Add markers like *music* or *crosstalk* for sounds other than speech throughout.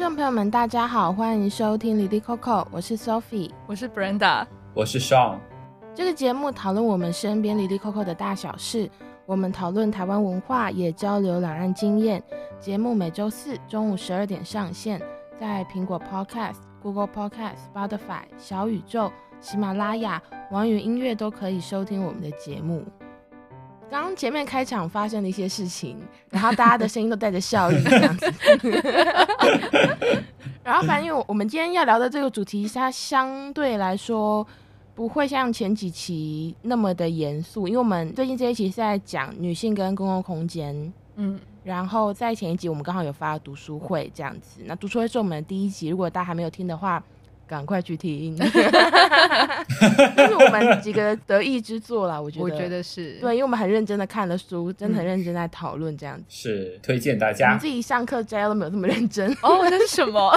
众朋友们，大家好，欢迎收听《l i l y Coco》，我是 Sophie，我是 Brenda，我是 Sean。这个节目讨论我们身边 l i l y Coco 的大小事，我们讨论台湾文化，也交流两岸经验。节目每周四中午十二点上线，在苹果 Podcast、Google Podcast、Spotify、小宇宙、喜马拉雅、网易云音乐都可以收听我们的节目。刚刚前面开场发生了一些事情，然后大家的声音都带着笑意这样子。*laughs* 然后反正因为我们今天要聊的这个主题，它相对来说不会像前几期那么的严肃，因为我们最近这一期是在讲女性跟公共空间。嗯，然后在前一集我们刚好有发读书会这样子，那读书会是我们的第一集，如果大家还没有听的话。赶快去听，*laughs* *laughs* 这是我们几个得意之作啦。我觉得，我觉得是对，因为我们很认真的看了书，真的很认真在讨论这样子。是推荐大家。你自己上课摘要都没有这么认真哦？那是什么？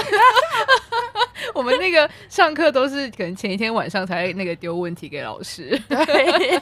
*laughs* 我们那个上课都是可能前一天晚上才那个丢问题给老师。对。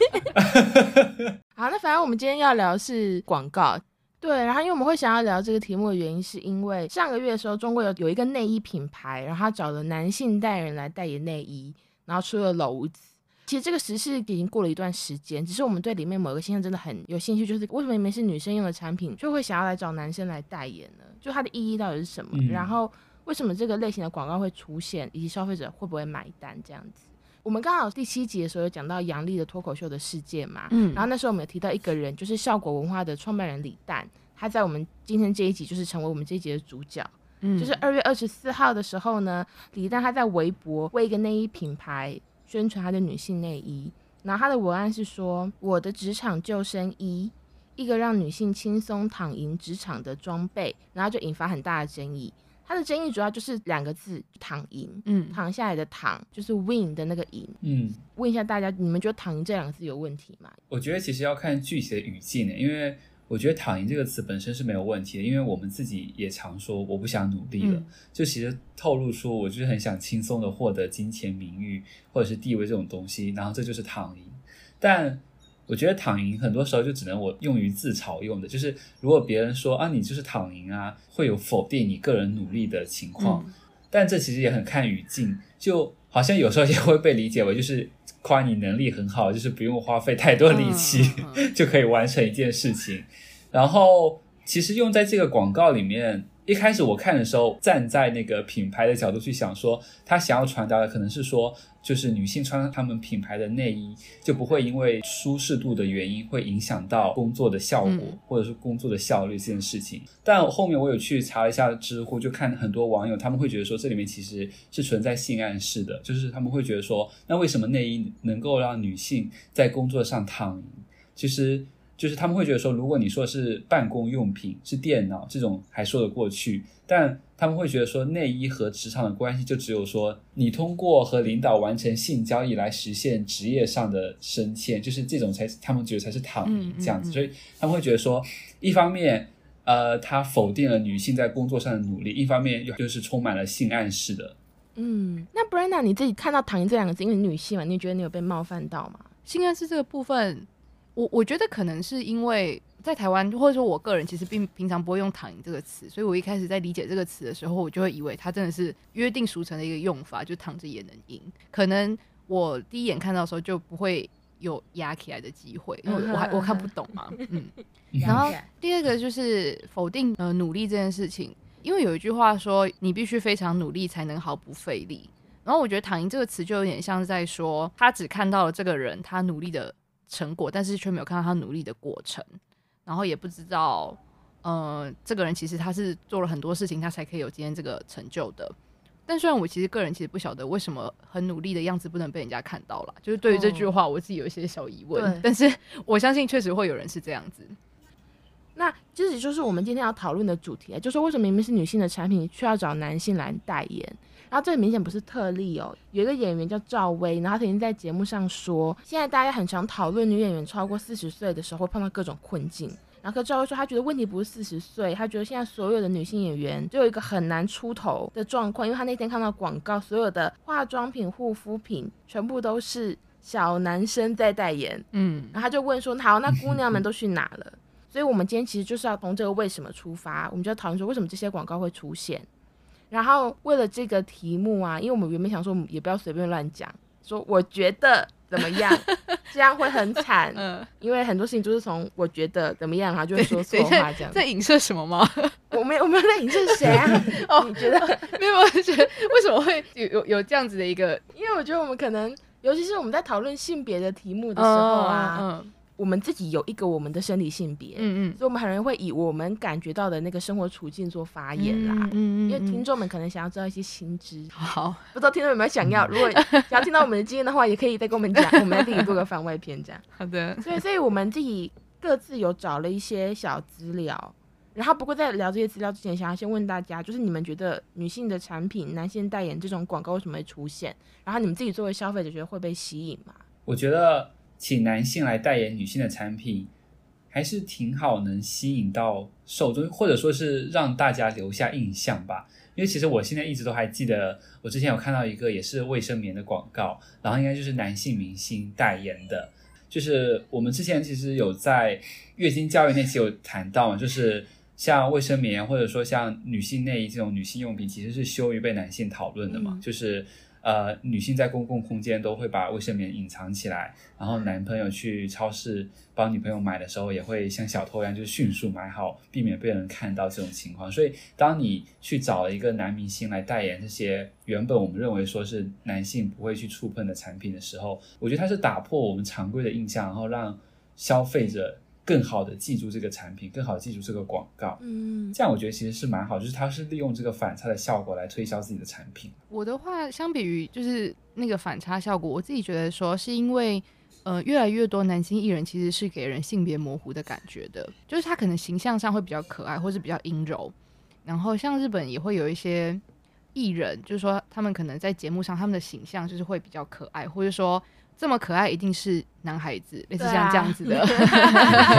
好，那反正我们今天要聊的是广告。对，然后因为我们会想要聊这个题目的原因，是因为上个月的时候，中国有有一个内衣品牌，然后他找了男性代言人来代言内衣，然后出了篓子。其实这个时事已经过了一段时间，只是我们对里面某个现象真的很有兴趣，就是为什么明明是女生用的产品，就会想要来找男生来代言呢？就它的意义到底是什么？嗯、然后为什么这个类型的广告会出现，以及消费者会不会买单这样子？我们刚好第七集的时候有讲到杨笠的脱口秀的事件嘛，嗯，然后那时候我们有提到一个人，就是效果文化的创办人李诞，他在我们今天这一集就是成为我们这一集的主角，嗯，就是二月二十四号的时候呢，李诞他在微博为一个内衣品牌宣传他的女性内衣，然后他的文案是说：“我的职场救生衣，一个让女性轻松躺赢职场的装备”，然后就引发很大的争议。它的争议主要就是两个字“躺赢”，嗯，躺下来的“躺”就是 “win” 的那个“赢”，嗯。问一下大家，你们觉得“躺赢”这两个字有问题吗？我觉得其实要看具体的语境呢，因为我觉得“躺赢”这个词本身是没有问题的，因为我们自己也常说我不想努力了，嗯、就其实透露出我就是很想轻松的获得金钱、名誉或者是地位这种东西，然后这就是躺赢。但我觉得躺赢很多时候就只能我用于自嘲用的，就是如果别人说啊你就是躺赢啊，会有否定你个人努力的情况。嗯、但这其实也很看语境，就好像有时候也会被理解为就是夸你能力很好，就是不用花费太多力气、嗯、*laughs* 就可以完成一件事情。然后其实用在这个广告里面。一开始我看的时候，站在那个品牌的角度去想说，他想要传达的可能是说，就是女性穿他们品牌的内衣，就不会因为舒适度的原因会影响到工作的效果或者是工作的效率这件事情。但后面我有去查了一下知乎，就看很多网友他们会觉得说，这里面其实是存在性暗示的，就是他们会觉得说，那为什么内衣能够让女性在工作上躺赢？其实。就是他们会觉得说，如果你说是办公用品，是电脑这种还说得过去，但他们会觉得说，内衣和职场的关系就只有说，你通过和领导完成性交易来实现职业上的升迁，就是这种才他们觉得才是躺赢这样子，所以他们会觉得说，一方面，呃，他否定了女性在工作上的努力，一方面又就是充满了性暗示的。嗯，那 Brenda 你自己看到“躺赢”这两个字，因为女性嘛，你觉得你有被冒犯到吗？性暗示这个部分。我我觉得可能是因为在台湾，或者说我个人其实并平常不会用“躺赢”这个词，所以我一开始在理解这个词的时候，我就会以为它真的是约定俗成的一个用法，就躺着也能赢。可能我第一眼看到的时候就不会有压起来的机会，因为我还我看不懂嘛。*laughs* 嗯。然后 *laughs* 第二个就是否定呃努力这件事情，因为有一句话说你必须非常努力才能毫不费力。然后我觉得“躺赢”这个词就有点像是在说他只看到了这个人他努力的。成果，但是却没有看到他努力的过程，然后也不知道，呃，这个人其实他是做了很多事情，他才可以有今天这个成就的。但虽然我其实个人其实不晓得为什么很努力的样子不能被人家看到了，就是对于这句话我自己有一些小疑问。哦、但是 *laughs* 我相信确实会有人是这样子。那这就是我们今天要讨论的主题啊，就是为什么明明是女性的产品，却要找男性来代言？然后这个明显不是特例哦，有一个演员叫赵薇，然后他曾经在节目上说，现在大家很常讨论女演员超过四十岁的时候会碰到各种困境。然后赵薇说，她觉得问题不是四十岁，她觉得现在所有的女性演员都有一个很难出头的状况，因为她那天看到广告，所有的化妆品、护肤品全部都是小男生在代言，嗯，然后她就问说，好，那姑娘们都去哪了？*laughs* 所以我们今天其实就是要从这个为什么出发，我们就要讨论说，为什么这些广告会出现。然后为了这个题目啊，因为我们原本想说，也不要随便乱讲，说我觉得怎么样，*laughs* 这样会很惨。嗯，因为很多事情都是从我觉得怎么样，然后就会说错话这样。在影射什么吗？我没有，我没有在影射谁啊？*laughs* 哦，你觉得 *laughs* 没有？我觉得为什么会有有有这样子的一个？因为我觉得我们可能，尤其是我们在讨论性别的题目的时候啊。嗯嗯我们自己有一个我们的生理性别，嗯嗯，所以我们很容易会以我们感觉到的那个生活处境做发言啦，嗯嗯，因为听众们可能想要知道一些新知，好，不知道听众有没有想要，*laughs* 如果想要听到我们的经验的话，也可以再跟我们讲，*laughs* 我们再自己做个番外篇这样。好的，所以所以我们自己各自有找了一些小资料，然后不过在聊这些资料之前，想要先问大家，就是你们觉得女性的产品、男性代言这种广告为什么会出现？然后你们自己作为消费者觉得会被吸引吗？我觉得。请男性来代言女性的产品，还是挺好，能吸引到受众，或者说是让大家留下印象吧。因为其实我现在一直都还记得，我之前有看到一个也是卫生棉的广告，然后应该就是男性明星代言的。就是我们之前其实有在月经教育那期有谈到嘛，就是像卫生棉或者说像女性内衣这种女性用品，其实是羞于被男性讨论的嘛，嗯、就是。呃，女性在公共空间都会把卫生棉隐藏起来，然后男朋友去超市帮女朋友买的时候，也会像小偷一样，就迅速买好，避免被人看到这种情况。所以，当你去找了一个男明星来代言这些原本我们认为说是男性不会去触碰的产品的时候，我觉得他是打破我们常规的印象，然后让消费者。更好的记住这个产品，更好的记住这个广告，嗯，这样我觉得其实是蛮好，就是它是利用这个反差的效果来推销自己的产品。我的话，相比于就是那个反差效果，我自己觉得说是因为，呃，越来越多男性艺人其实是给人性别模糊的感觉的，就是他可能形象上会比较可爱，或是比较阴柔，然后像日本也会有一些艺人，就是说他们可能在节目上他们的形象就是会比较可爱，或者说。这么可爱一定是男孩子，类似像这样子的，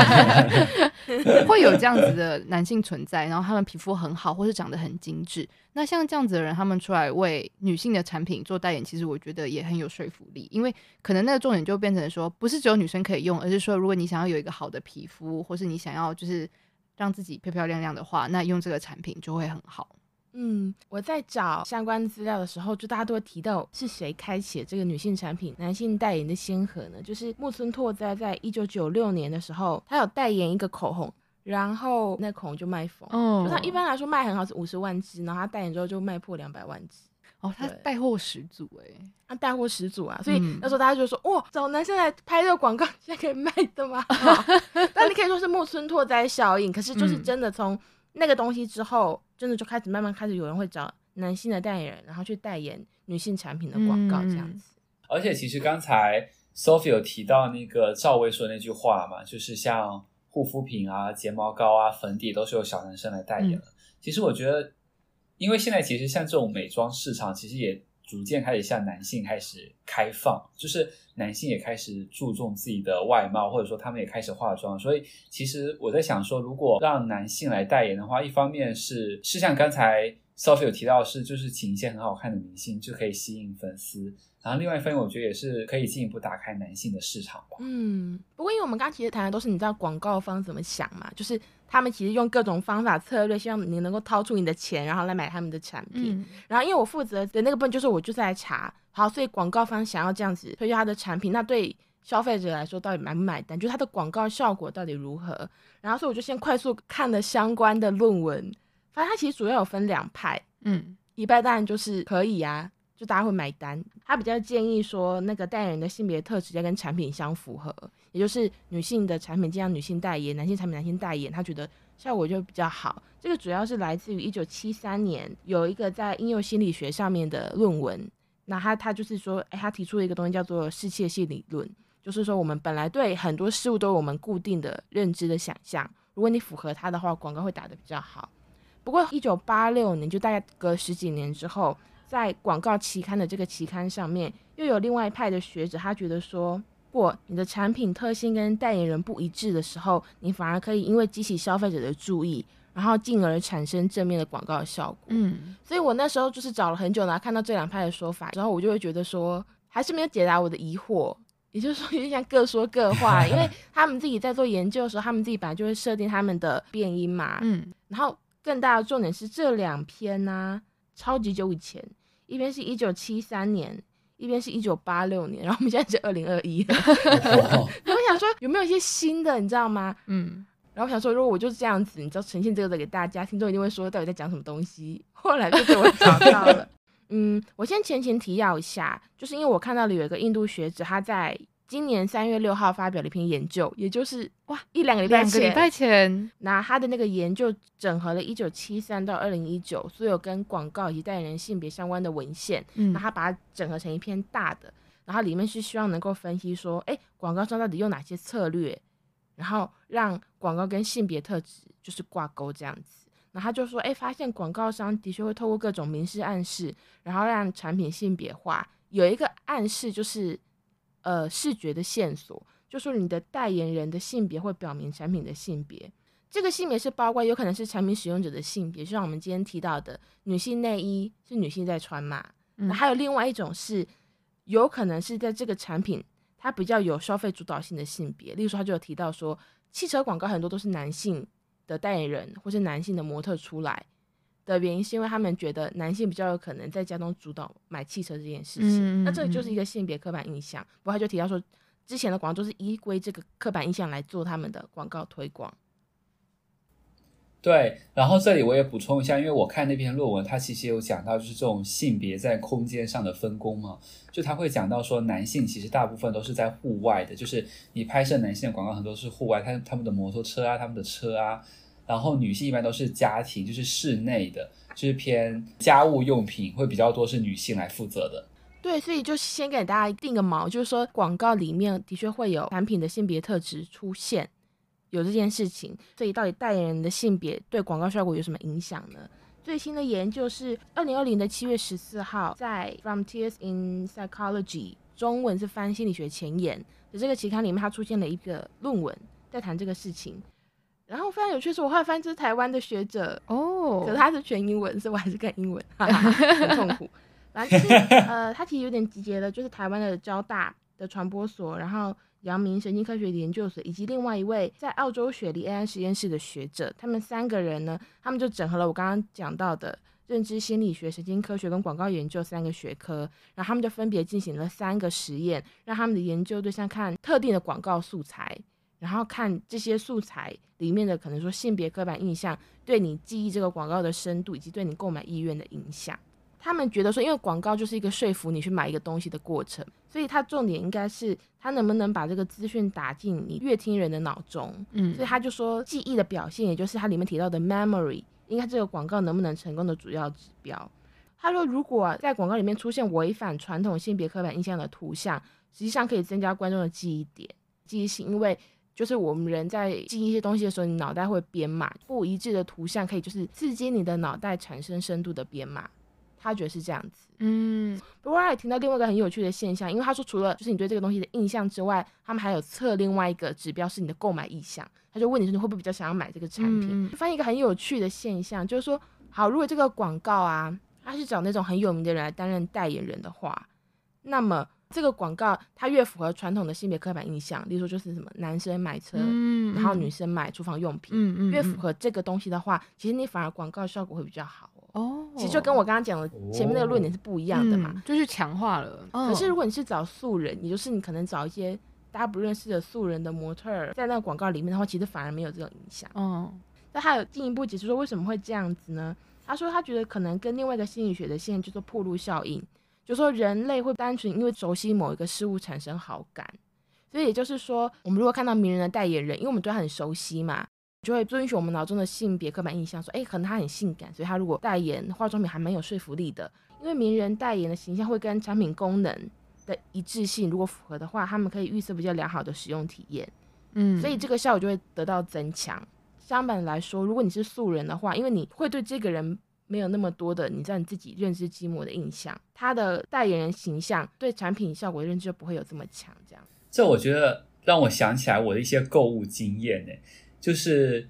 *laughs* 会有这样子的男性存在。然后他们皮肤很好，或是长得很精致。那像这样子的人，他们出来为女性的产品做代言，其实我觉得也很有说服力。因为可能那个重点就变成说，不是只有女生可以用，而是说，如果你想要有一个好的皮肤，或是你想要就是让自己漂漂亮亮的话，那用这个产品就会很好。嗯，我在找相关资料的时候，就大家都会提到是谁开启这个女性产品、男性代言的先河呢？就是木村拓哉在一九九六年的时候，他有代言一个口红，然后那口红就卖疯。哦，就他一般来说卖很好是五十万支，然后他代言之后就卖破两百万支。哦，他带货十足哎、欸，他带货十足啊，所以那时候大家就说，哇，找男生来拍这个广告，*laughs* 现在可以卖的吗？*laughs* 但你可以说是木村拓哉效应，可是就是真的从。那个东西之后，真的就开始慢慢开始有人会找男性的代言人，然后去代言女性产品的广告这样子。而且其实刚才 Sophie 有提到那个赵薇说那句话嘛，就是像护肤品啊、睫毛膏啊、粉底都是由小男生来代言的。其实我觉得，因为现在其实像这种美妆市场，其实也。逐渐开始向男性开始开放，就是男性也开始注重自己的外貌，或者说他们也开始化妆。所以其实我在想说，如果让男性来代言的话，一方面是是像刚才 Sophie 有提到是，就是请一些很好看的明星就可以吸引粉丝。然后另外一方面，我觉得也是可以进一步打开男性的市场吧。嗯，不过因为我们刚刚其实谈的都是你知道广告方怎么想嘛，就是。他们其实用各种方法策略，希望你能够掏出你的钱，然后来买他们的产品。嗯、然后，因为我负责的那个部分就是我就是来查，好，所以广告方想要这样子推销他的产品，那对消费者来说到底买不买单？就是他的广告效果到底如何？然后，所以我就先快速看了相关的论文，发现它其实主要有分两派，嗯，一派当然就是可以啊。就大家会买单，他比较建议说，那个代言人的性别特质要跟产品相符合，也就是女性的产品尽量女性代言，男性产品男性代言，他觉得效果就比较好。这个主要是来自于一九七三年有一个在婴幼心理学上面的论文，那他他就是说，哎，他提出了一个东西叫做世界性理论，就是说我们本来对很多事物都有我们固定的认知的想象，如果你符合它的话，广告会打得比较好。不过一九八六年就大概隔十几年之后。在广告期刊的这个期刊上面，又有另外一派的学者，他觉得说，如果你的产品特性跟代言人不一致的时候，你反而可以因为激起消费者的注意，然后进而产生正面的广告效果。嗯，所以我那时候就是找了很久，然后看到这两派的说法之后，我就会觉得说，还是没有解答我的疑惑。也就是说，有点像各说各话，*laughs* 因为他们自己在做研究的时候，他们自己本来就会设定他们的变音嘛。嗯，然后更大的重点是这两篇呢、啊。超级久以前，一边是一九七三年，一边是一九八六年，然后我们现在是二零二一。*laughs* 我想说有没有一些新的，你知道吗？嗯。然后我想说，如果我就是这样子，你知道呈现这个给大家，听众一定会说到底在讲什么东西。后来就被我找到了。*laughs* 嗯，我先前前提要一下，就是因为我看到了有一个印度学者，他在今年三月六号发表了一篇研究，也就是哇一两个礼拜前，两个礼拜前，拿他的那个研究整合了一九七三到二零一九所有跟广告以及代言人性别相关的文献，嗯，然后他把它整合成一篇大的，然后里面是希望能够分析说，哎，广告商到底用哪些策略，然后让广告跟性别特质就是挂钩这样子。然后他就说，哎，发现广告商的确会透过各种明示暗示，然后让产品性别化。有一个暗示就是，呃，视觉的线索，就说你的代言人的性别会表明产品的性别。这个性别是包括有可能是产品使用者的性别，就像我们今天提到的，女性内衣是女性在穿嘛。那、嗯、还有另外一种是，有可能是在这个产品它比较有消费主导性的性别，例如说他就有提到说，汽车广告很多都是男性。的代言人或是男性的模特出来的原因，是因为他们觉得男性比较有可能在家中主导买汽车这件事情。嗯嗯嗯，那这个就是一个性别刻板印象。不过他就提到说，之前的广告都是依归这个刻板印象来做他们的广告推广。对，然后这里我也补充一下，因为我看那篇论文，它其实有讲到就是这种性别在空间上的分工嘛，就他会讲到说，男性其实大部分都是在户外的，就是你拍摄男性的广告很多是户外，他他们的摩托车啊，他们的车啊，然后女性一般都是家庭，就是室内的，就是偏家务用品会比较多，是女性来负责的。对，所以就先给大家定个锚，就是说广告里面的确会有产品的性别特质出现。有这件事情，所以到底代言人的性别对广告效果有什么影响呢？最新的研究是二零二零的七月十四号，在 Frontiers in Psychology 中文是翻心理学前沿的这个期刊里面，它出现了一个论文在谈这个事情。然后非常有趣的是，我后来发现这是台湾的学者哦，可是他是全英文，所以我还是看英文，哈哈很痛苦。*laughs* 反正就是呃，他其实有点集结了，就是台湾的交大的传播所，然后。阳明神经科学研究所以及另外一位在澳洲雪梨 AI 实验室的学者，他们三个人呢，他们就整合了我刚刚讲到的认知心理学、神经科学跟广告研究三个学科，然后他们就分别进行了三个实验，让他们的研究对象看特定的广告素材，然后看这些素材里面的可能说性别刻板印象对你记忆这个广告的深度以及对你购买意愿的影响。他们觉得说，因为广告就是一个说服你去买一个东西的过程，所以它重点应该是它能不能把这个资讯打进你越听人的脑中。嗯，所以他就说，记忆的表现，也就是它里面提到的 memory，应该这个广告能不能成功的主要指标。他说，如果在广告里面出现违反传统性别刻板印象的图像，实际上可以增加观众的记忆点、记忆性，因为就是我们人在记一些东西的时候，你脑袋会编码，不一致的图像可以就是刺激你的脑袋产生深度的编码。他觉得是这样子，嗯，不过他也听到另外一个很有趣的现象，因为他说除了就是你对这个东西的印象之外，他们还有测另外一个指标是你的购买意向。他就问你说你会不会比较想要买这个产品？嗯、发现一个很有趣的现象，就是说，好，如果这个广告啊，他是找那种很有名的人来担任代言人的话，那么这个广告它越符合传统的性别刻板印象，例如说就是什么男生买车，嗯、然后女生买厨房用品，嗯嗯、越符合这个东西的话，其实你反而广告效果会比较好。哦，其实就跟我刚刚讲的前面那个论点是不一样的嘛，就是强化了。可是如果你是找素人，也就是你可能找一些大家不认识的素人的模特儿，在那个广告里面的话，其实反而没有这种影响。哦，那他有进一步解释说为什么会这样子呢？他说他觉得可能跟另外一个心理学的现象，叫做破路效应，就说人类会单纯因为熟悉某一个事物产生好感，所以也就是说，我们如果看到名人的代言人，因为我们对他很熟悉嘛。就会遵循我们脑中的性别刻板印象，说，哎，可能他很性感，所以他如果代言化妆品还蛮有说服力的。因为名人代言的形象会跟产品功能的一致性如果符合的话，他们可以预测比较良好的使用体验，嗯，所以这个效果就会得到增强。相反来说，如果你是素人的话，因为你会对这个人没有那么多的你知道你自己认知寂寞的印象，它的代言人形象对产品效果的认知就不会有这么强。这样，这我觉得让我想起来我的一些购物经验呢。就是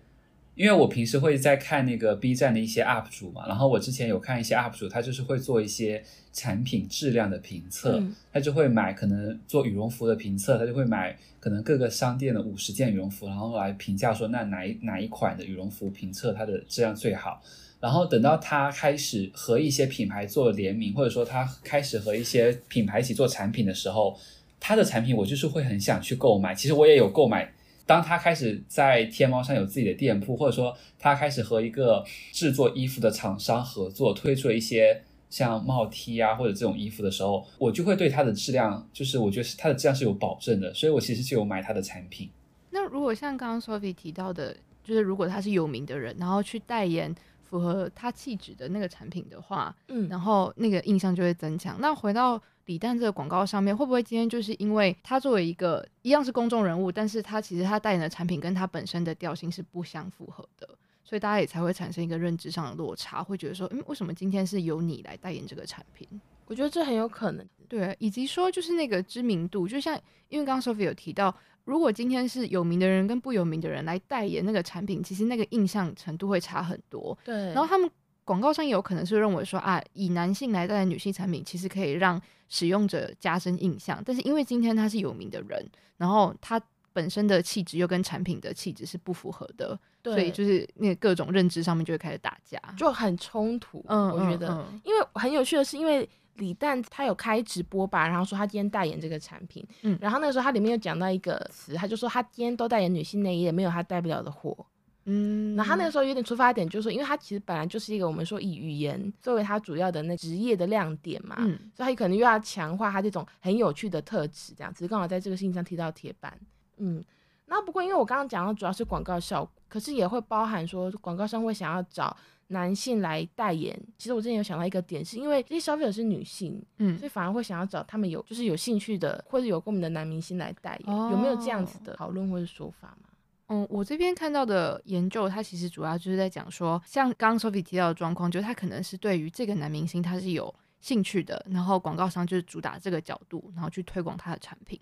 因为我平时会在看那个 B 站的一些 UP 主嘛，然后我之前有看一些 UP 主，他就是会做一些产品质量的评测，嗯、他就会买可能做羽绒服的评测，他就会买可能各个商店的五十件羽绒服，然后来评价说那哪一哪一款的羽绒服评测它的质量最好，然后等到他开始和一些品牌做联名，或者说他开始和一些品牌一起做产品的时候，他的产品我就是会很想去购买。其实我也有购买。当他开始在天猫上有自己的店铺，或者说他开始和一个制作衣服的厂商合作，推出了一些像帽 T 啊或者这种衣服的时候，我就会对它的质量，就是我觉得是它的质量是有保证的，所以我其实就有买它的产品。那如果像刚刚 Sophie 提到的，就是如果他是有名的人，然后去代言符合他气质的那个产品的话，嗯，然后那个印象就会增强。那回到李诞这个广告上面，会不会今天就是因为他作为一个一样是公众人物，但是他其实他代言的产品跟他本身的调性是不相符合的，所以大家也才会产生一个认知上的落差，会觉得说，嗯，为什么今天是由你来代言这个产品？我觉得这很有可能，对，以及说就是那个知名度，就像因为刚刚 Sophie 有提到。如果今天是有名的人跟不有名的人来代言那个产品，其实那个印象程度会差很多。对，然后他们广告商也有可能是认为说啊，以男性来代言女性产品，其实可以让使用者加深印象。但是因为今天他是有名的人，然后他本身的气质又跟产品的气质是不符合的，对，所以就是那个各种认知上面就会开始打架，就很冲突。嗯，我觉得，嗯嗯、因为很有趣的是，因为。李诞他有开直播吧，然后说他今天代言这个产品，嗯，然后那个时候他里面有讲到一个词，他就说他今天都代言女性内衣，也没有他带不了的货，嗯，然后他那个时候有点出发点，就是说，因为他其实本来就是一个我们说以语言作为他主要的那职业的亮点嘛，嗯，所以他可能又要强化他这种很有趣的特质，这样，只是刚好在这个事情上提到铁板，嗯，那不过因为我刚刚讲到主要是广告效果，可是也会包含说广告商会想要找。男性来代言，其实我之前有想到一个点，是因为这些消费者是女性，嗯，所以反而会想要找他们有就是有兴趣的或者有共鸣的男明星来代言，哦、有没有这样子的讨论或者说法吗？嗯，我这边看到的研究，它其实主要就是在讲说，像刚刚 Sophie 提到的状况，就是他可能是对于这个男明星他是有兴趣的，然后广告商就是主打这个角度，然后去推广他的产品。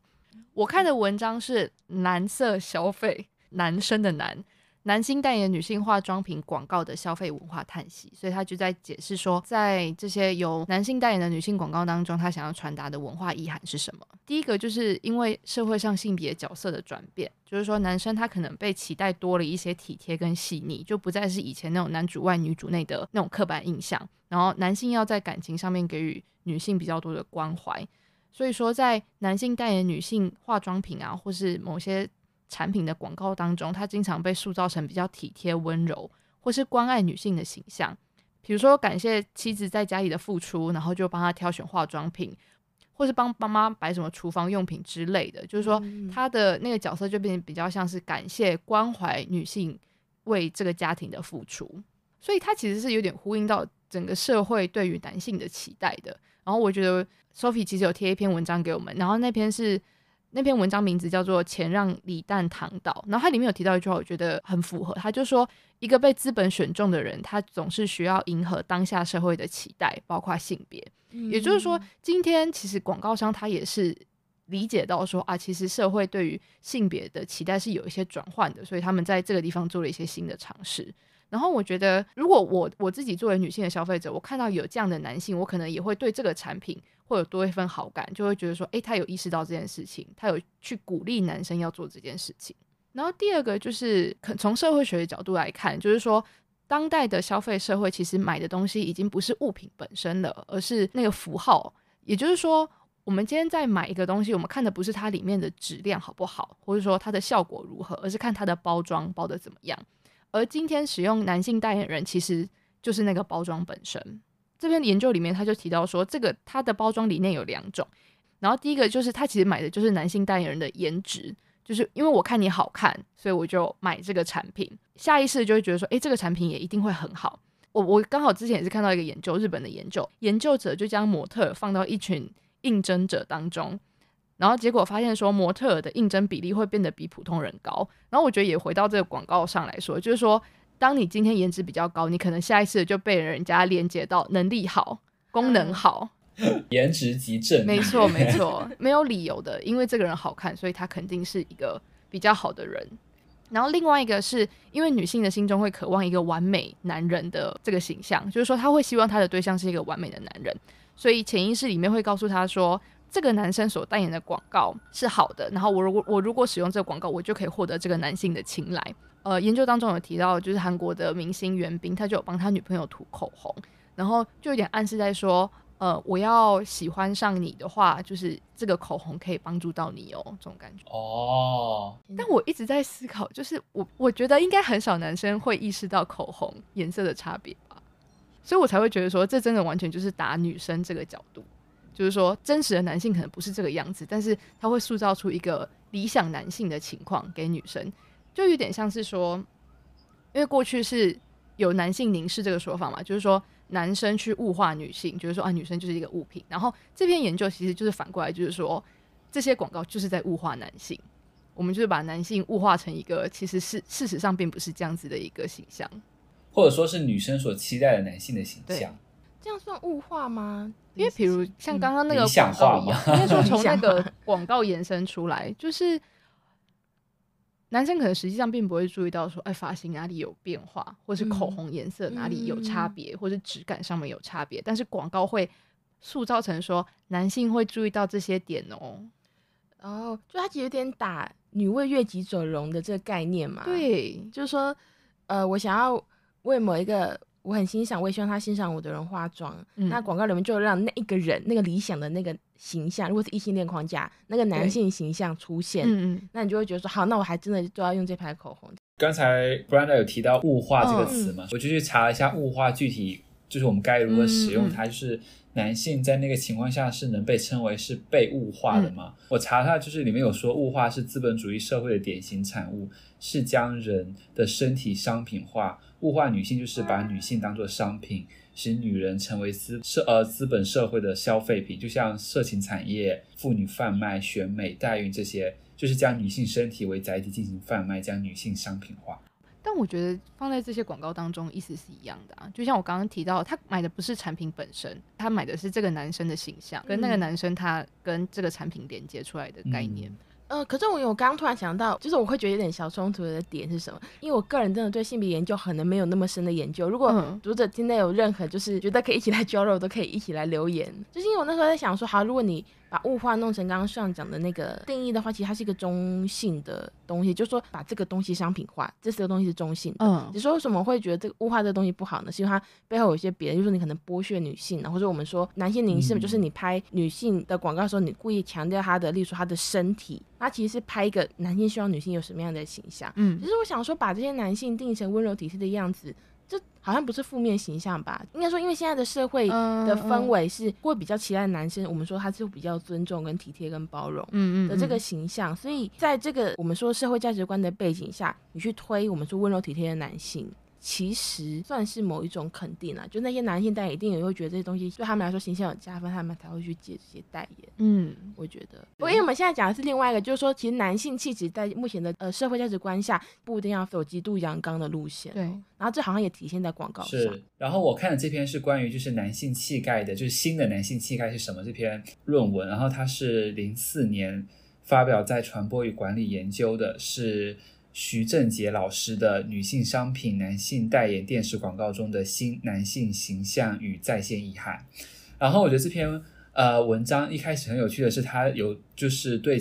我看的文章是男色消费，男生的男。男性代言女性化妆品广告的消费文化叹息，所以他就在解释说，在这些由男性代言的女性广告当中，他想要传达的文化意涵是什么？第一个就是因为社会上性别角色的转变，就是说男生他可能被期待多了一些体贴跟细腻，就不再是以前那种男主外女主内的那种刻板印象。然后男性要在感情上面给予女性比较多的关怀，所以说在男性代言女性化妆品啊，或是某些。产品的广告当中，他经常被塑造成比较体贴、温柔，或是关爱女性的形象。比如说，感谢妻子在家里的付出，然后就帮他挑选化妆品，或是帮妈妈摆什么厨房用品之类的。就是说，他的那个角色就变得比较像是感谢、关怀女性为这个家庭的付出。所以，它其实是有点呼应到整个社会对于男性的期待的。然后，我觉得 Sophie 其实有贴一篇文章给我们，然后那篇是。那篇文章名字叫做《钱让李诞躺倒》，然后它里面有提到一句话，我觉得很符合。他就说，一个被资本选中的人，他总是需要迎合当下社会的期待，包括性别。嗯、也就是说，今天其实广告商他也是理解到说啊，其实社会对于性别的期待是有一些转换的，所以他们在这个地方做了一些新的尝试。然后我觉得，如果我我自己作为女性的消费者，我看到有这样的男性，我可能也会对这个产品。会有多一份好感，就会觉得说，诶，他有意识到这件事情，他有去鼓励男生要做这件事情。然后第二个就是，可从社会学的角度来看，就是说，当代的消费社会其实买的东西已经不是物品本身了，而是那个符号。也就是说，我们今天在买一个东西，我们看的不是它里面的质量好不好，或者说它的效果如何，而是看它的包装包得怎么样。而今天使用男性代言人，其实就是那个包装本身。这篇研究里面，他就提到说，这个它的包装理念有两种。然后第一个就是他其实买的就是男性代言人的颜值，就是因为我看你好看，所以我就买这个产品。下意识就会觉得说，诶，这个产品也一定会很好。我我刚好之前也是看到一个研究，日本的研究，研究者就将模特放到一群应征者当中，然后结果发现说，模特的应征比例会变得比普通人高。然后我觉得也回到这个广告上来说，就是说。当你今天颜值比较高，你可能下一次就被人家连接到能力好、功能好，颜值即正。没错，没错，没有理由的，因为这个人好看，所以他肯定是一个比较好的人。然后另外一个是因为女性的心中会渴望一个完美男人的这个形象，就是说她会希望她的对象是一个完美的男人，所以潜意识里面会告诉她说，这个男生所代言的广告是好的，然后我如果我如果使用这个广告，我就可以获得这个男性的青睐。呃，研究当中有提到，就是韩国的明星元彬，他就有帮他女朋友涂口红，然后就有点暗示在说，呃，我要喜欢上你的话，就是这个口红可以帮助到你哦，这种感觉。哦，但我一直在思考，就是我我觉得应该很少男生会意识到口红颜色的差别吧，所以我才会觉得说，这真的完全就是打女生这个角度，就是说真实的男性可能不是这个样子，但是他会塑造出一个理想男性的情况给女生。就有点像是说，因为过去是有男性凝视这个说法嘛，就是说男生去物化女性，就是说啊，女生就是一个物品。然后这篇研究其实就是反过来，就是说这些广告就是在物化男性。我们就是把男性物化成一个其实是事实上并不是这样子的一个形象，或者说是女生所期待的男性的形象。这样算物化吗？因为比如像刚刚那个广告一样，应该说从那个广告延伸出来，就是。男生可能实际上并不会注意到说，哎，发型哪里有变化，或是口红颜色哪里有差别，嗯、或是质感上面有差别。但是广告会塑造成说，男性会注意到这些点哦。哦，就他其实有点打“女为悦己者容”的这个概念嘛。对，就是说，呃，我想要为某一个。我很欣赏，我也希望他欣赏我的人化妆。嗯、那广告里面就让那一个人，那个理想的那个形象，如果是异性恋框架，那个男性形象出现，嗯、那你就会觉得说，好，那我还真的就要用这排口红。刚才 Brenda 有提到“物化”这个词嘛，哦、我就去查一下“物化”具体就是我们该如何使用它，就是男性在那个情况下是能被称为是被物化的吗？嗯、我查它就是里面有说，物化是资本主义社会的典型产物，是将人的身体商品化。物化女性就是把女性当做商品，使女人成为资社呃资本社会的消费品，就像色情产业、妇女贩卖、选美、代孕这些，就是将女性身体为载体进行贩卖，将女性商品化。但我觉得放在这些广告当中，意思是一样的啊。就像我刚刚提到，他买的不是产品本身，他买的是这个男生的形象，跟那个男生他跟这个产品连接出来的概念。嗯呃，可是我我刚刚突然想到，就是我会觉得有点小冲突的点是什么？因为我个人真的对性别研究可能没有那么深的研究。如果读者今天有任何就是觉得可以一起来 *laughs* 交流，都可以一起来留言。就是因为我那时候在想说，好，如果你把物化弄成刚刚上讲的那个定义的话，其实它是一个中性的东西，就是说把这个东西商品化，这四个东西是中性的。嗯，你说为什么会觉得这个物化这个东西不好呢？是因为它背后有一些别的，就是说你可能剥削女性啊，或者我们说男性凝视，就是你拍女性的广告的时候，你故意强调她的，例如说她的身体，那其实是拍一个男性希望女性有什么样的形象。嗯，其实我想说，把这些男性定义成温柔体贴的样子。这好像不是负面形象吧？应该说，因为现在的社会的氛围是会比较期待男生，我们说他是比较尊重、跟体贴、跟包容的这个形象。所以在这个我们说社会价值观的背景下，你去推我们说温柔体贴的男性。其实算是某一种肯定啊，就那些男性代言一定也会觉得这些东西对他们来说形象有加分，他们才会去接这些代言。嗯，我觉得。不过因为我们现在讲的是另外一个，就是说其实男性气质在目前的呃社会价值观下，不一定要走极度阳刚的路线。对。然后这好像也体现在广告上。是。然后我看的这篇是关于就是男性气概的，就是新的男性气概是什么这篇论文，然后它是零四年发表在《传播与管理研究》的，是。徐正杰老师的女性商品、男性代言电视广告中的新男性形象与再现遗憾。然后我觉得这篇呃文章一开始很有趣的是，它有就是对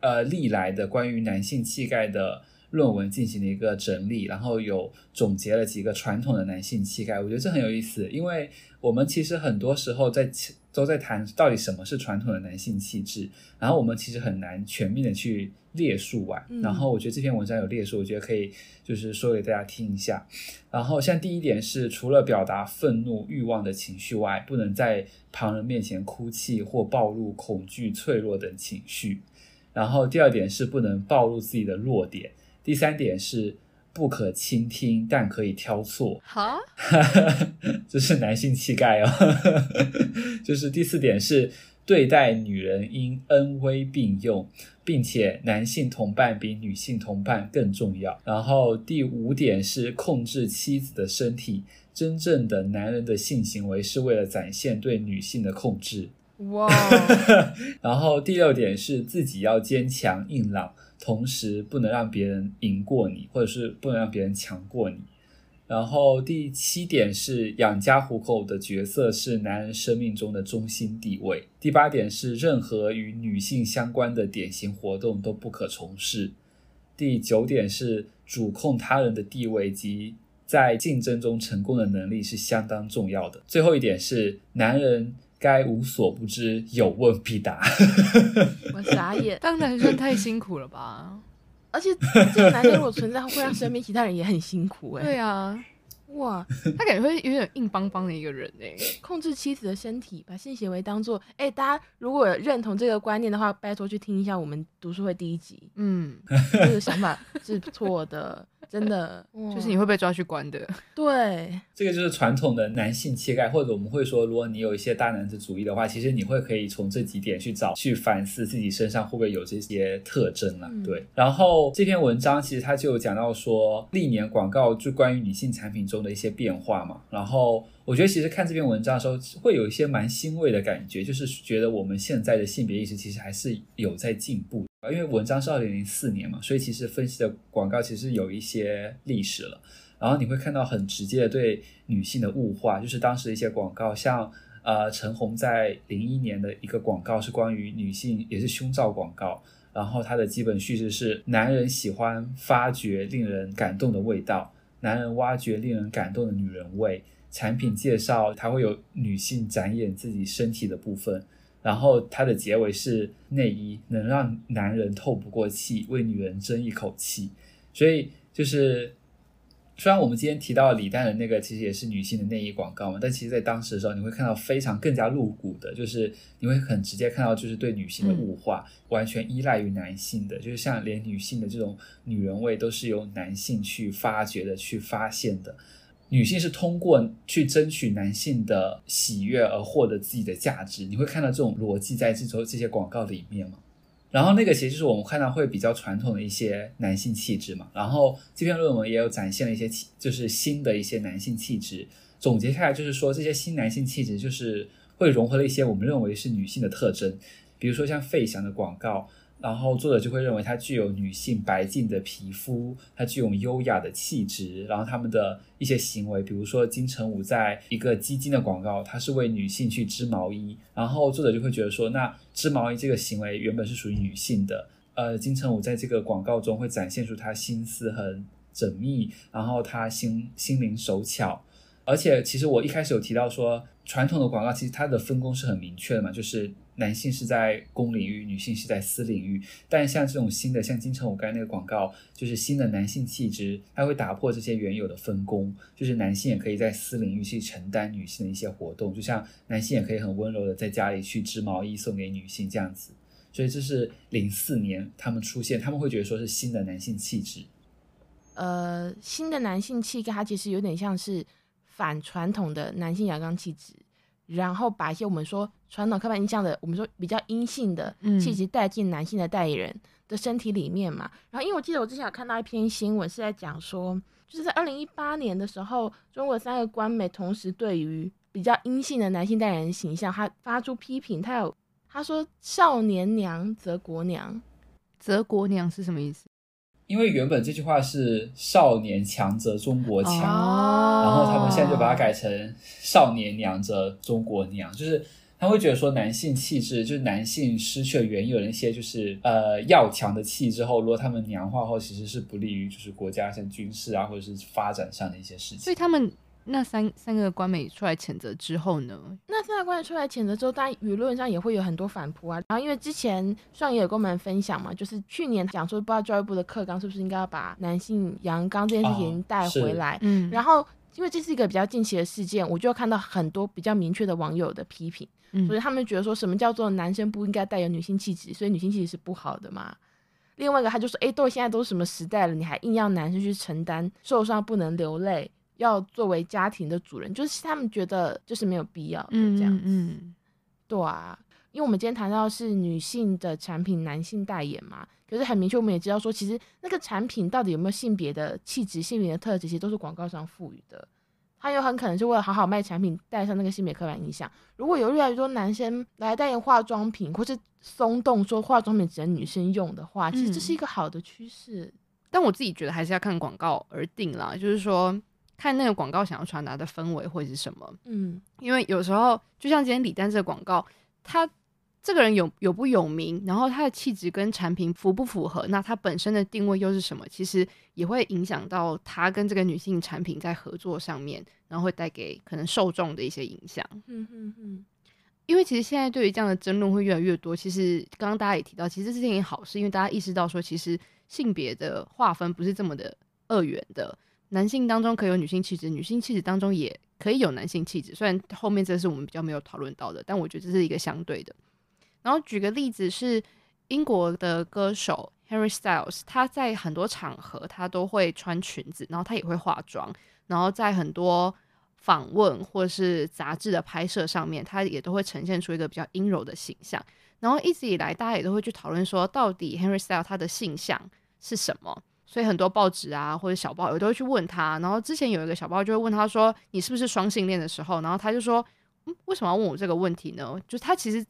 呃历来的关于男性气概的论文进行了一个整理，然后有总结了几个传统的男性气概。我觉得这很有意思，因为我们其实很多时候在都在谈到底什么是传统的男性气质，然后我们其实很难全面的去。列述完，然后我觉得这篇文章有列述，我觉得可以就是说给大家听一下。然后像第一点是，除了表达愤怒、欲望的情绪外，不能在旁人面前哭泣或暴露恐惧、脆弱等情绪。然后第二点是不能暴露自己的弱点。第三点是不可倾听，但可以挑错。好，*laughs* 这是男性气概哦。*laughs* 就是第四点是。对待女人应恩威并用，并且男性同伴比女性同伴更重要。然后第五点是控制妻子的身体，真正的男人的性行为是为了展现对女性的控制。哇！*laughs* 然后第六点是自己要坚强硬朗，同时不能让别人赢过你，或者是不能让别人强过你。然后第七点是养家糊口的角色是男人生命中的中心地位。第八点是任何与女性相关的典型活动都不可从事。第九点是主控他人的地位及在竞争中成功的能力是相当重要的。最后一点是男人该无所不知，有问必答。*laughs* 我傻眼，当男生太辛苦了吧？而且这个男生如果存在，会让身边其他人也很辛苦哎、欸。对啊，哇，*laughs* 他感觉会有点硬邦邦的一个人哎、欸。*laughs* 控制妻子的身体，把性行为当做 *laughs* 哎、欸，大家如果认同这个观念的话，拜托去听一下我们读书会第一集。嗯，这个想法是错的。真的，就是你会被抓去关的。对，这个就是传统的男性气概，或者我们会说，如果你有一些大男子主义的话，其实你会可以从这几点去找，去反思自己身上会不会有这些特征了。嗯、对，然后这篇文章其实他就有讲到说，历年广告就关于女性产品中的一些变化嘛。然后我觉得其实看这篇文章的时候，会有一些蛮欣慰的感觉，就是觉得我们现在的性别意识其实还是有在进步。因为文章是二零零四年嘛，所以其实分析的广告其实有一些历史了。然后你会看到很直接的对女性的物化，就是当时的一些广告，像呃陈红在零一年的一个广告是关于女性，也是胸罩广告。然后它的基本叙事是：男人喜欢发掘令人感动的味道，男人挖掘令人感动的女人味。产品介绍它会有女性展演自己身体的部分。然后它的结尾是内衣能让男人透不过气，为女人争一口气。所以就是，虽然我们今天提到李诞的那个其实也是女性的内衣广告嘛，但其实在当时的时候，你会看到非常更加露骨的，就是你会很直接看到就是对女性的物化，嗯、完全依赖于男性的，就是像连女性的这种女人味都是由男性去发掘的、去发现的。女性是通过去争取男性的喜悦而获得自己的价值，你会看到这种逻辑在这周这些广告里面吗？然后那个其实就是我们看到会比较传统的一些男性气质嘛。然后这篇论文也有展现了一些就是新的一些男性气质。总结下来就是说，这些新男性气质就是会融合了一些我们认为是女性的特征，比如说像费翔的广告。然后作者就会认为她具有女性白净的皮肤，她具有优雅的气质。然后他们的一些行为，比如说金城武在一个基金的广告，他是为女性去织毛衣。然后作者就会觉得说，那织毛衣这个行为原本是属于女性的。呃，金城武在这个广告中会展现出他心思很缜密，然后他心心灵手巧。而且其实我一开始有提到说，传统的广告其实它的分工是很明确的嘛，就是。男性是在公领域，女性是在私领域。但像这种新的，像金城武刚才那个广告，就是新的男性气质，它会打破这些原有的分工，就是男性也可以在私领域去承担女性的一些活动，就像男性也可以很温柔的在家里去织毛衣送给女性这样子。所以这是零四年他们出现，他们会觉得说是新的男性气质。呃，新的男性气概，它其实有点像是反传统的男性阳刚气质。然后把一些我们说传统刻板印象的，我们说比较阴性的气质带进男性的代言人的身体里面嘛。嗯、然后，因为我记得我之前有看到一篇新闻，是在讲说，就是在二零一八年的时候，中国三个官媒同时对于比较阴性的男性代言人形象，他发出批评。他有他说：“少年娘则国娘，则国娘是什么意思？”因为原本这句话是“少年强则中国强”，哦、然后他们现在就把它改成“少年娘则中国娘”，就是他会觉得说男性气质，就是男性失去了原有的一些就是呃要强的气质后，如果他们娘化后，其实是不利于就是国家像军事啊或者是发展上的一些事情。所以他们。那三三个官媒出来谴责之后呢？那三个官媒出来谴责之后，当然舆论上也会有很多反扑啊。然后因为之前上也有跟我们分享嘛，就是去年讲说，不知道教育部的课纲是不是应该要把男性阳刚这件事情带回来。嗯、哦。然后因为这是一个比较近期的事件，我就看到很多比较明确的网友的批评，嗯、所以他们觉得说什么叫做男生不应该带有女性气质，所以女性气质是不好的嘛。另外一个他就说，哎，都现在都什么时代了，你还硬要男生去承担受伤不能流泪？要作为家庭的主人，就是他们觉得就是没有必要的这样子。嗯，嗯，对啊，因为我们今天谈到是女性的产品，男性代言嘛，可是很明确，我们也知道说，其实那个产品到底有没有性别的气质、性别的特质，其实都是广告商赋予的。他有很可能是为了好好卖产品，带上那个性别刻板印象。如果有越来越多男生来代言化妆品，或是松动说化妆品只能女生用的话，其实这是一个好的趋势。但我自己觉得还是要看广告而定啦，就是说。看那个广告想要传达的氛围会是什么。嗯，因为有时候就像今天李诞这个广告，他这个人有有不有名，然后他的气质跟产品符不符合，那他本身的定位又是什么？其实也会影响到他跟这个女性产品在合作上面，然后会带给可能受众的一些影响。嗯嗯嗯。因为其实现在对于这样的争论会越来越多。其实刚刚大家也提到，其实这是件好事，因为大家意识到说，其实性别的划分不是这么的二元的。男性当中可以有女性气质，女性气质当中也可以有男性气质。虽然后面这是我们比较没有讨论到的，但我觉得这是一个相对的。然后举个例子是英国的歌手 Harry Styles，他在很多场合他都会穿裙子，然后他也会化妆，然后在很多。访问或是杂志的拍摄上面，他也都会呈现出一个比较阴柔的形象。然后一直以来，大家也都会去讨论说，到底 Harry Styles 他的性向是什么？所以很多报纸啊或者小报也都会去问他。然后之前有一个小报就会问他说：“你是不是双性恋？”的时候，然后他就说：“嗯，为什么要问我这个问题呢？”就他其实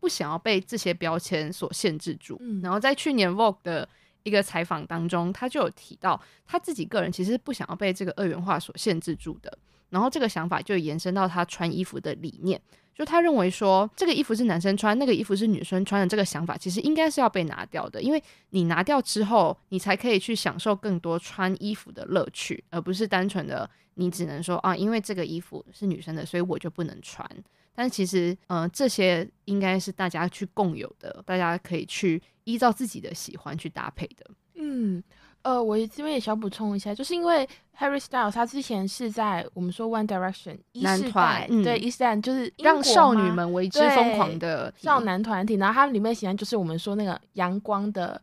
不想要被这些标签所限制住。嗯，然后在去年 Vogue 的一个采访当中，他就有提到他自己个人其实不想要被这个二元化所限制住的。然后这个想法就延伸到他穿衣服的理念，就他认为说，这个衣服是男生穿，那个衣服是女生穿的，这个想法其实应该是要被拿掉的，因为你拿掉之后，你才可以去享受更多穿衣服的乐趣，而不是单纯的你只能说啊，因为这个衣服是女生的，所以我就不能穿。但其实，嗯、这些应该是大家去共有的，大家可以去依照自己的喜欢去搭配的。嗯。呃，我这边也想补充一下，就是因为 Harry Styles 他之前是在我们说 One Direction 男团，嗯、对，一代就是让少女们为之疯狂的少男团体，然后他们里面显然就是我们说那个阳光的，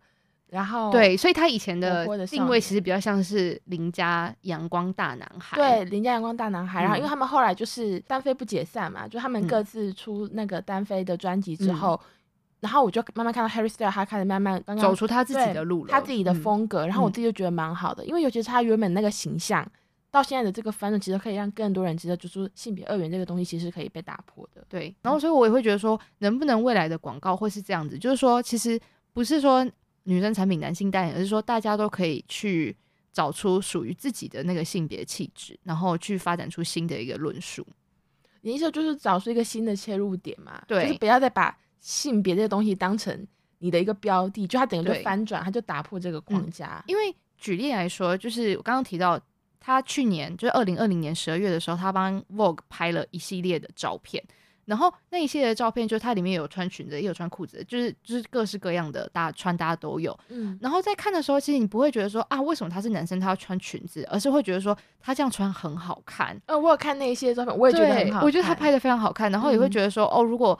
然后对，所以他以前的定位其实比较像是邻家阳光大男孩，对，邻家阳光大男孩。然后因为他们后来就是单飞不解散嘛，就他们各自出那个单飞的专辑之后。嗯然后我就慢慢看到 Harry Styles，他开始慢慢走出他自己的路了，他自己的风格。嗯、然后我自己就觉得蛮好的，嗯、因为尤其是他原本那个形象，到现在的这个翻转，其实可以让更多人知道，就是性别二元这个东西其实是可以被打破的。对。然后所以我也会觉得说，能不能未来的广告会是这样子，就是说，其实不是说女生产品男性代言，而是说大家都可以去找出属于自己的那个性别气质，然后去发展出新的一个论述。你意思就是找出一个新的切入点嘛？对，就是不要再把。性别这些东西当成你的一个标的，就他等于就翻转，他就打破这个框架。嗯，因为举例来说，就是我刚刚提到，他去年就是二零二零年十二月的时候，他帮 Vogue 拍了一系列的照片，然后那一系列的照片，就是它里面有穿裙子，也有穿裤子，就是就是各式各样的大穿搭都有。嗯，然后在看的时候，其实你不会觉得说啊，为什么他是男生他要穿裙子，而是会觉得说他这样穿很好看。呃，我有看那一些照片，我也觉得很好看。我觉得他拍的非常好看，然后也会觉得说，嗯、哦，如果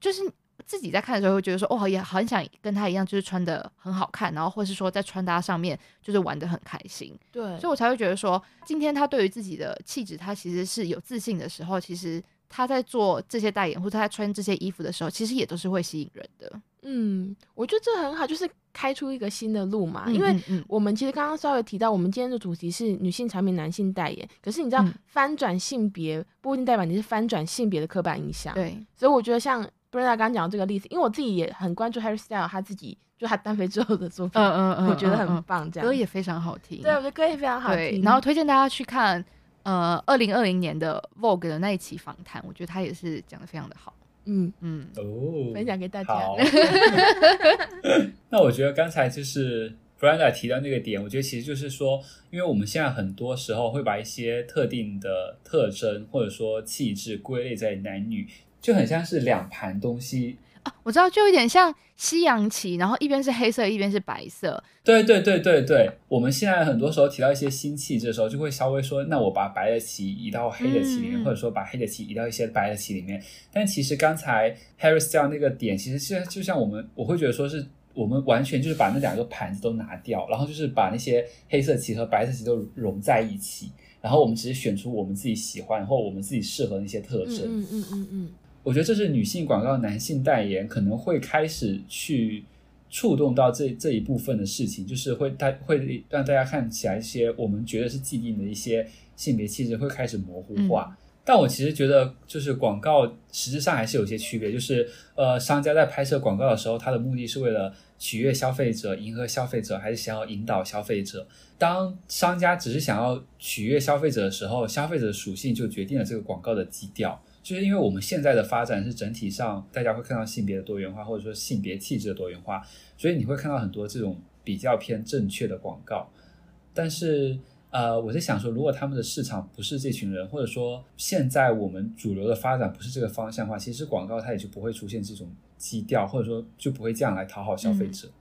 就是。自己在看的时候会觉得说，哦，也很想跟他一样，就是穿的很好看，然后或是说在穿搭上面就是玩的很开心。对，所以我才会觉得说，今天他对于自己的气质，他其实是有自信的时候，其实他在做这些代言或者他在穿这些衣服的时候，其实也都是会吸引人的。嗯，我觉得这很好，就是开出一个新的路嘛。因为我们其实刚刚稍微提到，我们今天的主题是女性产品、男性代言，可是你知道，翻转性别不一定代表你是翻转性别的刻板印象。对，所以我觉得像。不是他刚刚讲的这个例子，因为我自己也很关注 Harry Styles 他自己就他单飞之后的作品，嗯嗯嗯，我觉得很棒，这样歌也非常好听。对，我觉得歌也非常好听。然后推荐大家去看呃二零二零年的 Vogue 的那一期访谈，我觉得他也是讲的非常的好。嗯嗯哦，分享给大家。*laughs* 那我觉得刚才就是 Brenda 提到那个点，我觉得其实就是说，因为我们现在很多时候会把一些特定的特征或者说气质归类在男女。就很像是两盘东西啊，我知道，就有点像西洋棋，然后一边是黑色，一边是白色。对对对对对，我们现在很多时候提到一些新气质的时候，就会稍微说，那我把白的棋移到黑的棋里面，嗯、或者说把黑的棋移到一些白的棋里面。但其实刚才 Harry Styles 那个点，其实现在就像我们，我会觉得说是我们完全就是把那两个盘子都拿掉，然后就是把那些黑色棋和白色棋都融在一起，然后我们只是选出我们自己喜欢或我们自己适合的一些特征。嗯嗯嗯嗯。我觉得这是女性广告、男性代言可能会开始去触动到这这一部分的事情，就是会大会让大家看起来一些我们觉得是既定的一些性别气质会开始模糊化。嗯、但我其实觉得，就是广告实质上还是有些区别，就是呃，商家在拍摄广告的时候，他的目的是为了取悦消费者、迎合消费者，还是想要引导消费者？当商家只是想要取悦消费者的时候，消费者的属性就决定了这个广告的基调。就是因为我们现在的发展是整体上，大家会看到性别的多元化，或者说性别气质的多元化，所以你会看到很多这种比较偏正确的广告。但是，呃，我在想说，如果他们的市场不是这群人，或者说现在我们主流的发展不是这个方向的话，其实广告它也就不会出现这种基调，或者说就不会这样来讨好消费者。嗯、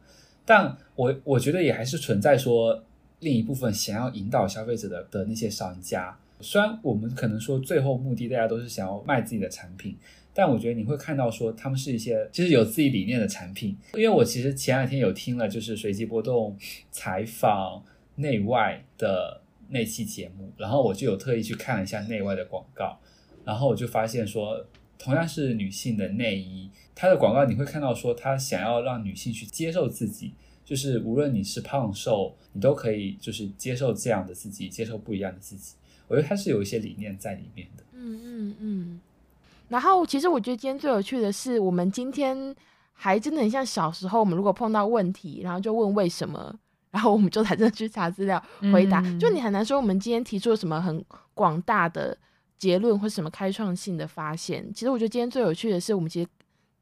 但我我觉得也还是存在说。另一部分想要引导消费者的的那些商家，虽然我们可能说最后目的大家都是想要卖自己的产品，但我觉得你会看到说他们是一些其实有自己理念的产品。因为我其实前两天有听了就是随机波动采访内外的那期节目，然后我就有特意去看了一下内外的广告，然后我就发现说，同样是女性的内衣，它的广告你会看到说他想要让女性去接受自己。就是无论你是胖瘦，你都可以就是接受这样的自己，接受不一样的自己。我觉得它是有一些理念在里面的。嗯嗯嗯。然后其实我觉得今天最有趣的是，我们今天还真的很像小时候，我们如果碰到问题，然后就问为什么，然后我们就才真的去查资料回答。嗯、就你很难说我们今天提出了什么很广大的结论或什么开创性的发现。其实我觉得今天最有趣的是，我们其实。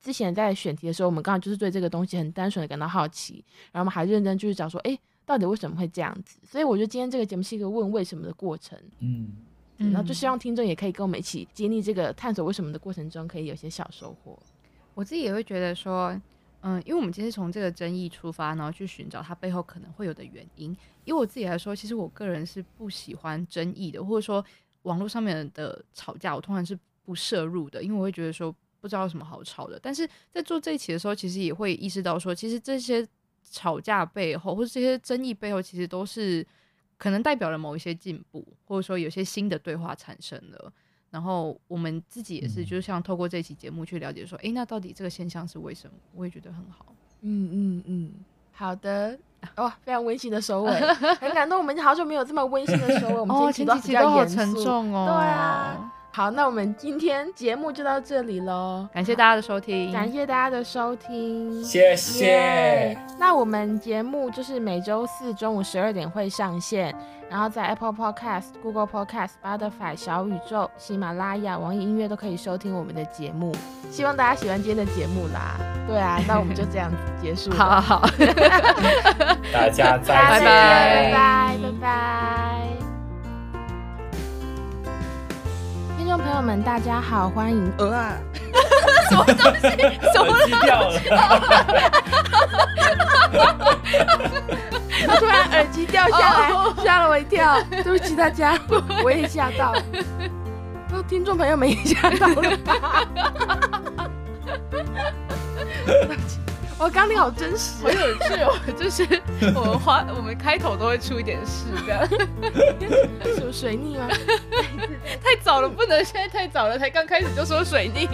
之前在选题的时候，我们刚好就是对这个东西很单纯的感到好奇，然后我们还认真就是找说，哎，到底为什么会这样子？所以我觉得今天这个节目是一个问为什么的过程，嗯，然后就希望听众也可以跟我们一起经历这个探索为什么的过程中，可以有些小收获。我自己也会觉得说，嗯，因为我们今天从这个争议出发，然后去寻找它背后可能会有的原因。因为我自己来说，其实我个人是不喜欢争议的，或者说网络上面的吵架，我通常是不摄入的，因为我会觉得说。不知道有什么好吵的，但是在做这一期的时候，其实也会意识到说，其实这些吵架背后，或者这些争议背后，其实都是可能代表了某一些进步，或者说有些新的对话产生了。然后我们自己也是，就像透过这期节目去了解说，哎、嗯，那到底这个现象是为什么？我也觉得很好。嗯嗯嗯，好的，*laughs* 哇，非常温馨的收尾，*laughs* 很感动。我们好久没有这么温馨的收尾，我们这期都比较严肃、哦、沉重哦。对啊。好，那我们今天节目就到这里喽，感谢大家的收听，感谢大家的收听，谢谢。Yeah! 那我们节目就是每周四中午十二点会上线，然后在 Apple Podcast、Google Podcast、Spotify、小宇宙、喜马拉雅、网易音乐都可以收听我们的节目。希望大家喜欢今天的节目啦。对啊，那我们就这样子结束。*laughs* 好 *laughs* 好好，大家再见，拜拜，拜拜，拜拜。众朋友们，大家好，欢迎。呃啊，什么东西？什么东西掉了？他突然耳机掉下来，吓了我一跳。对不起大家，我也吓到。听众朋友们也吓到了吧？*laughs* 我刚刚好真实，好有趣哦！就是我们花，我们开头都会出一点事的。什么 *laughs* 水逆吗？*laughs* 太早了，不能现在太早了，才刚开始就说水逆。